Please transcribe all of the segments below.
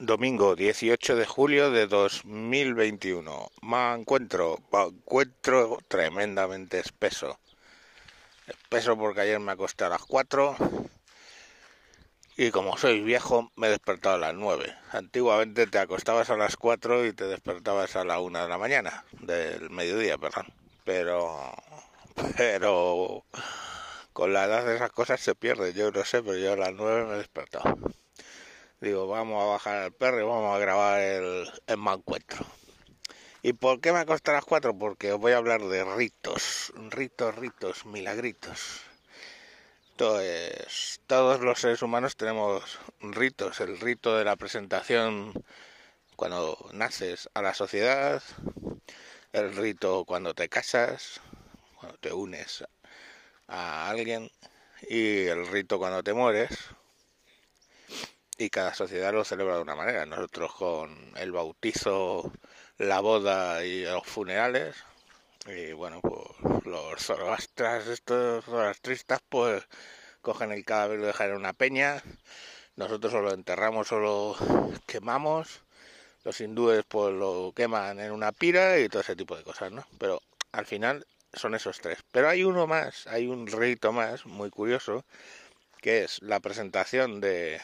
Domingo 18 de julio de 2021. Me encuentro, me encuentro tremendamente espeso. Espeso porque ayer me acosté a las 4 y como soy viejo me he despertado a las 9. Antiguamente te acostabas a las 4 y te despertabas a la 1 de la mañana, del mediodía, perdón. Pero, pero con la edad de esas cosas se pierde, yo no sé, pero yo a las 9 me he despertado. Digo, vamos a bajar al perro y vamos a grabar el, el encuentro. ¿Y por qué me acosté a las 4? Porque os voy a hablar de ritos, ritos, ritos, milagritos. Entonces, todos los seres humanos tenemos ritos. El rito de la presentación cuando naces a la sociedad, el rito cuando te casas, cuando te unes a alguien y el rito cuando te mueres y cada sociedad lo celebra de una manera. Nosotros con el bautizo, la boda y los funerales, y bueno, pues los zoroastras, estos zoroastristas, pues cogen el cadáver y lo dejan en una peña, nosotros o lo enterramos o lo quemamos, los hindúes pues lo queman en una pira y todo ese tipo de cosas, ¿no? Pero al final son esos tres. Pero hay uno más, hay un rito más muy curioso, que es la presentación de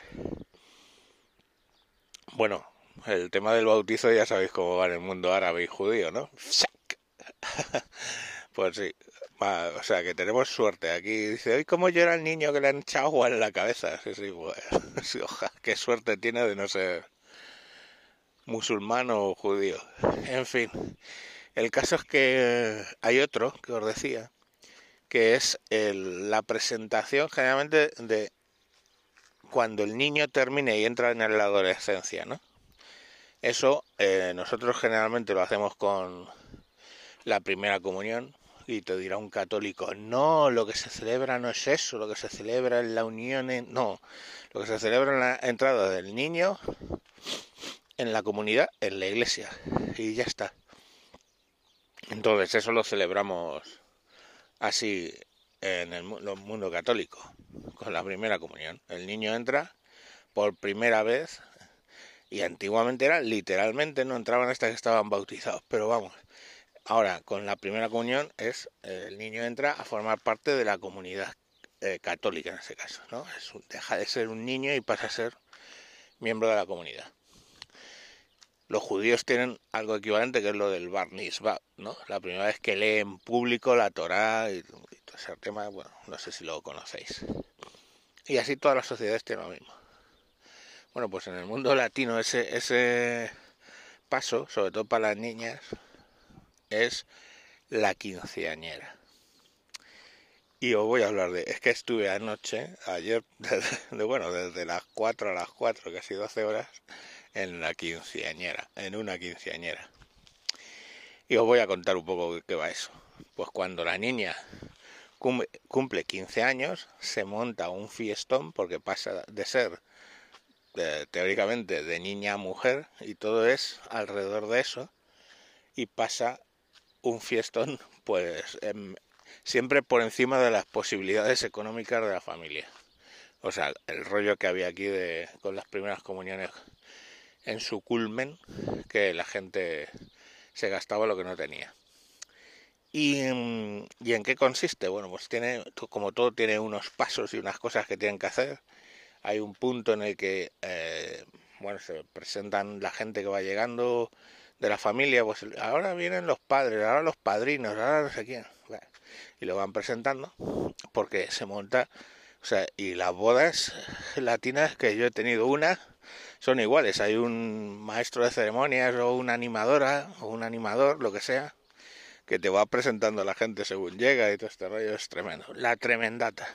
bueno, el tema del bautizo ya sabéis cómo va en el mundo árabe y judío, ¿no? pues sí, o sea que tenemos suerte. Aquí dice, ¿y cómo llora el niño que le han echado agua en la cabeza? Sí, sí, bueno, ojalá, qué suerte tiene de no ser musulmán o judío. En fin, el caso es que hay otro que os decía, que es el, la presentación generalmente de cuando el niño termine y entra en la adolescencia, ¿no? Eso eh, nosotros generalmente lo hacemos con la primera comunión y te dirá un católico, no, lo que se celebra no es eso, lo que se celebra es la unión, en... no, lo que se celebra es la entrada del niño en la comunidad, en la iglesia, y ya está. Entonces eso lo celebramos así en el mundo católico, con la primera comunión. El niño entra por primera vez y antiguamente era literalmente no entraban hasta que estaban bautizados, pero vamos, ahora con la primera comunión es el niño entra a formar parte de la comunidad eh, católica en ese caso, ¿no? Es deja de ser un niño y pasa a ser miembro de la comunidad. Los judíos tienen algo equivalente que es lo del Bar ¿no? La primera vez que lee en público la Torá tema, bueno, no sé si lo conocéis. Y así todas las sociedades tienen lo mismo. Bueno, pues en el mundo latino ese, paso, sobre todo para las niñas, es la quinceañera. Y os voy a hablar de, es que estuve anoche, ayer, bueno, desde las 4 a las 4, casi 12 horas, en la quinceañera, en una quinceañera. Y os voy a contar un poco qué va eso. Pues cuando la niña cumple 15 años, se monta un fiestón porque pasa de ser teóricamente de niña a mujer y todo es alrededor de eso y pasa un fiestón pues em, siempre por encima de las posibilidades económicas de la familia. O sea, el rollo que había aquí de, con las primeras comuniones en su culmen que la gente se gastaba lo que no tenía. ¿Y, ¿Y, en qué consiste? Bueno, pues tiene, como todo, tiene unos pasos y unas cosas que tienen que hacer. Hay un punto en el que, eh, bueno, se presentan la gente que va llegando de la familia, pues ahora vienen los padres, ahora los padrinos, ahora no sé quién. y lo van presentando porque se monta, o sea, y las bodas latinas que yo he tenido una, son iguales. Hay un maestro de ceremonias o una animadora o un animador, lo que sea, que te va presentando la gente según llega y todo este rollo es tremendo. La tremendata.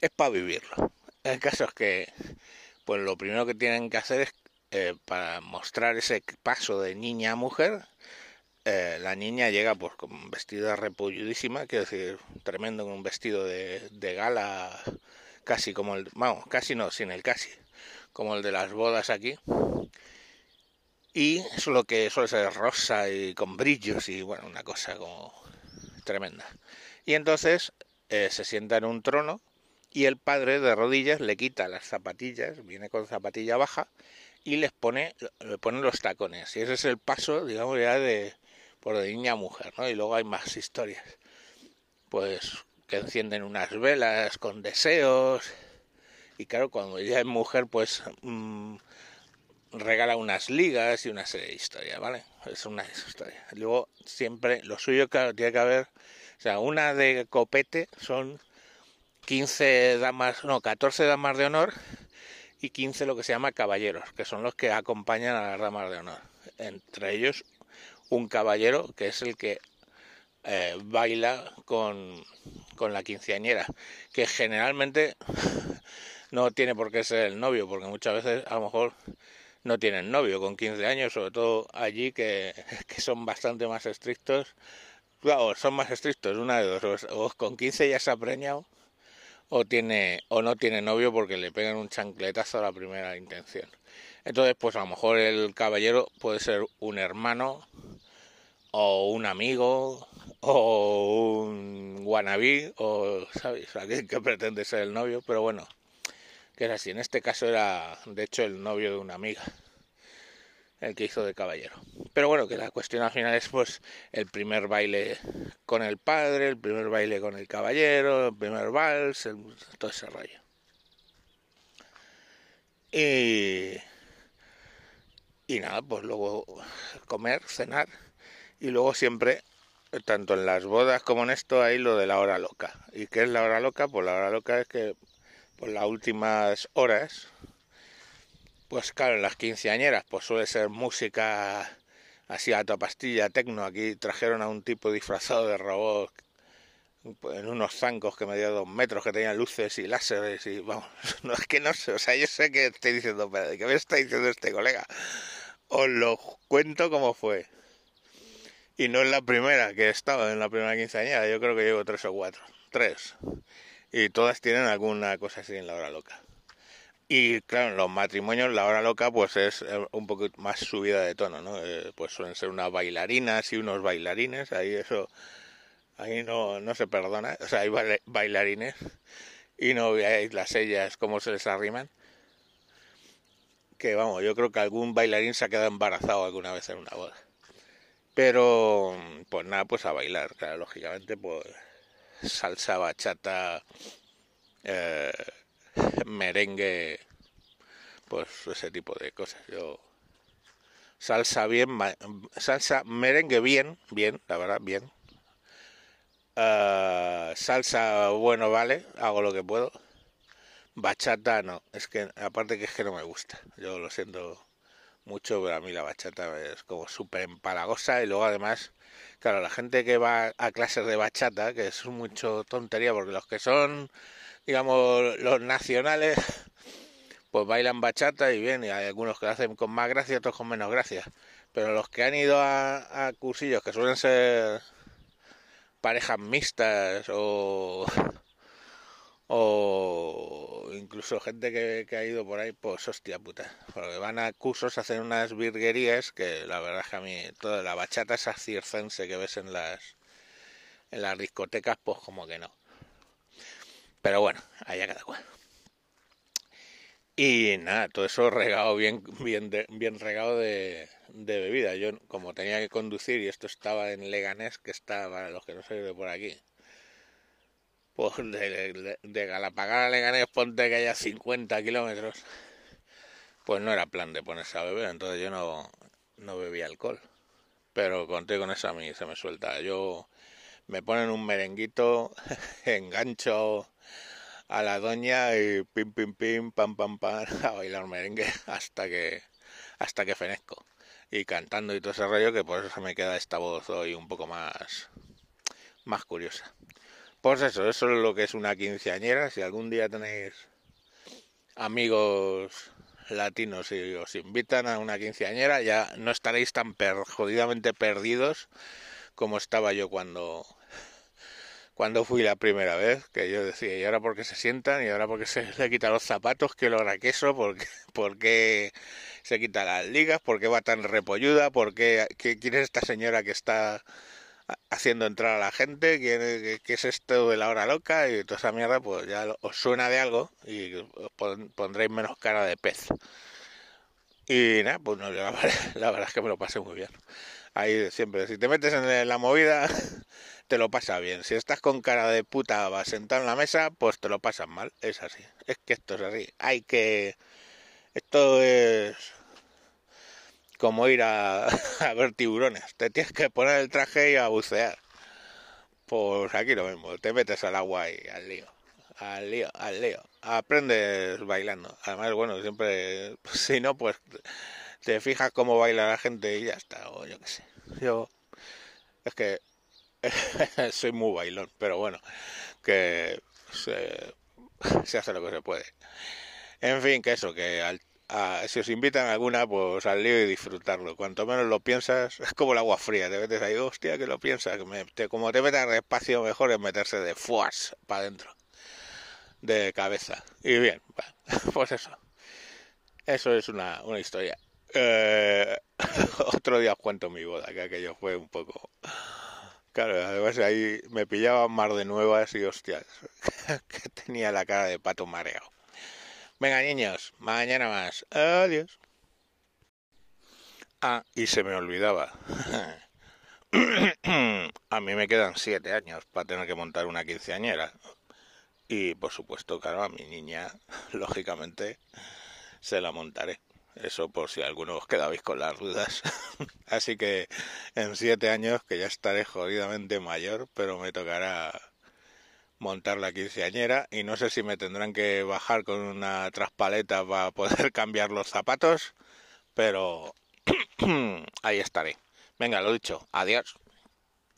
Es para vivirlo. El caso es que, pues lo primero que tienen que hacer es, eh, para mostrar ese paso de niña a mujer, eh, la niña llega pues con un vestido repulludísima, quiero decir, tremendo, con un vestido de, de gala, casi como el, vamos, casi no, sin el casi, como el de las bodas aquí. Y eso lo que suele ser rosa y con brillos y bueno, una cosa como tremenda. Y entonces eh, se sienta en un trono y el padre de rodillas le quita las zapatillas, viene con zapatilla baja y les pone, le pone los tacones. Y ese es el paso, digamos, ya de por de niña a mujer, ¿no? Y luego hay más historias. Pues que encienden unas velas con deseos. Y claro, cuando ya es mujer, pues mmm, regala unas ligas y una serie de historias, ¿vale? Es una historia. Luego, siempre, lo suyo, claro, tiene que haber, o sea, una de copete son 15 damas, no, 14 damas de honor y 15 lo que se llama caballeros, que son los que acompañan a las damas de honor. Entre ellos, un caballero que es el que eh, baila con, con la quinceañera, que generalmente no tiene por qué ser el novio, porque muchas veces a lo mejor no tienen novio con 15 años, sobre todo allí que, que son bastante más estrictos. Claro, son más estrictos, una de dos, o con 15 ya se ha preñado o tiene o no tiene novio porque le pegan un chancletazo a la primera intención. Entonces, pues a lo mejor el caballero puede ser un hermano o un amigo o un wannabe o sabes alguien que pretende ser el novio, pero bueno, que es así. En este caso era de hecho el novio de una amiga el que hizo de caballero. Pero bueno, que la cuestión al final es pues el primer baile con el padre, el primer baile con el caballero, el primer vals, todo ese rollo. Y, y nada, pues luego comer, cenar y luego siempre, tanto en las bodas como en esto, hay lo de la hora loca. ¿Y qué es la hora loca? Pues la hora loca es que por las últimas horas pues claro, en las quinceañeras pues suele ser música así a toda pastilla, tecno. Aquí trajeron a un tipo disfrazado de robot en unos zancos que medía dos metros, que tenían luces y láseres y vamos, no es que no sé, o sea, yo sé que estoy diciendo, pero ¿qué me está diciendo este colega? Os lo cuento como fue. Y no es la primera que he estado en la primera quinceañera, yo creo que llevo tres o cuatro, tres. Y todas tienen alguna cosa así en la hora loca. Y claro, en los matrimonios la hora loca pues es eh, un poco más subida de tono, ¿no? Eh, pues suelen ser unas bailarinas y unos bailarines, ahí eso, ahí no, no se perdona, o sea, hay bailarines y no veáis las ellas cómo se les arriman. Que vamos, yo creo que algún bailarín se ha quedado embarazado alguna vez en una boda. Pero, pues nada, pues a bailar, claro, lógicamente, pues salsa, bachata, eh, merengue, pues ese tipo de cosas. Yo salsa bien, salsa merengue bien, bien, la verdad bien. Uh, salsa bueno vale, hago lo que puedo. Bachata no, es que aparte que es que no me gusta. Yo lo siento mucho, pero a mí la bachata es como súper empalagosa y luego además, claro, la gente que va a clases de bachata, que es mucho tontería porque los que son digamos, los nacionales, pues bailan bachata y bien, y hay algunos que lo hacen con más gracia, otros con menos gracia. Pero los que han ido a, cursillos que suelen ser parejas mixtas o, o incluso gente que, ha ido por ahí, pues hostia puta. Porque van a cursos, hacen unas virguerías que la verdad es que a mí toda la bachata esa circense que ves en las, en las discotecas, pues como que no. Pero bueno, allá cada cual. Y nada, todo eso regado bien, bien, bien regado de, bebida. Yo, como tenía que conducir y esto estaba en Leganés, que está para los que no sois de por aquí, pues de, de, Galapagar a Leganés, ponte que haya 50 kilómetros, pues no era plan de ponerse a beber, entonces yo no, no bebía alcohol. Pero conté con eso a mí se me suelta. Yo me ponen un merenguito, engancho a la doña y pim pim pim pam pam pam a bailar merengue hasta que hasta que fenezco y cantando y todo ese rollo que por eso se me queda esta voz hoy un poco más más curiosa pues eso eso es lo que es una quinceañera. Si algún día tenéis amigos latinos y os invitan a una quinceañera ya no estaréis tan perjudidamente perdidos como estaba yo cuando cuando fui la primera vez, que yo decía, y ahora porque se sientan, y ahora porque se le quita los zapatos, que logra queso, porque, porque se quita las ligas, porque va tan repolluda, porque quién es esta señora que está haciendo entrar a la gente, ¿qué, qué es esto de la hora loca? Y toda esa mierda, pues ya os suena de algo y pondréis menos cara de pez. Y nada, pues no, la, la verdad es que me lo pasé muy bien. Ahí siempre, si te metes en la movida, te lo pasa bien. Si estás con cara de puta sentado en la mesa, pues te lo pasas mal. Es así. Es que esto es así. Hay que... Esto es como ir a, ver tiburones. Te tienes que poner el traje y a bucear. Pues aquí lo mismo. Te metes al agua y al lío. Al lío, al lío. Aprendes bailando. Además, bueno, siempre... Si no, pues te fijas cómo baila la gente y ya está. O yo qué sé. Yo... Es que soy muy bailón, pero bueno, que se, hace lo que se puede. En fin, que eso, que si os invitan a alguna, pues al lío y disfrutarlo. Cuanto menos lo piensas, es como el agua fría, te metes ahí, hostia, que lo piensas, como te metas despacio, mejor es meterse de fuas para adentro, de cabeza. Y bien, pues eso. Eso es una, una historia. Eh, otro día os cuento mi boda, que aquello fue un poco Claro, además ahí me pillaban mar de nuevas y hostias, que tenía la cara de pato mareado. Venga, niños, mañana más. Adiós. Ah, y se me olvidaba. A mí me quedan siete años para tener que montar una quinceañera. Y por supuesto, claro, a mi niña, lógicamente, se la montaré. Eso por si alguno os quedabais con las dudas. Así que en siete años, que ya estaré jodidamente mayor, pero me tocará montar la quinceañera y no sé si me tendrán que bajar con una traspaleta para poder cambiar los zapatos, pero ahí estaré. Venga, lo dicho, adiós.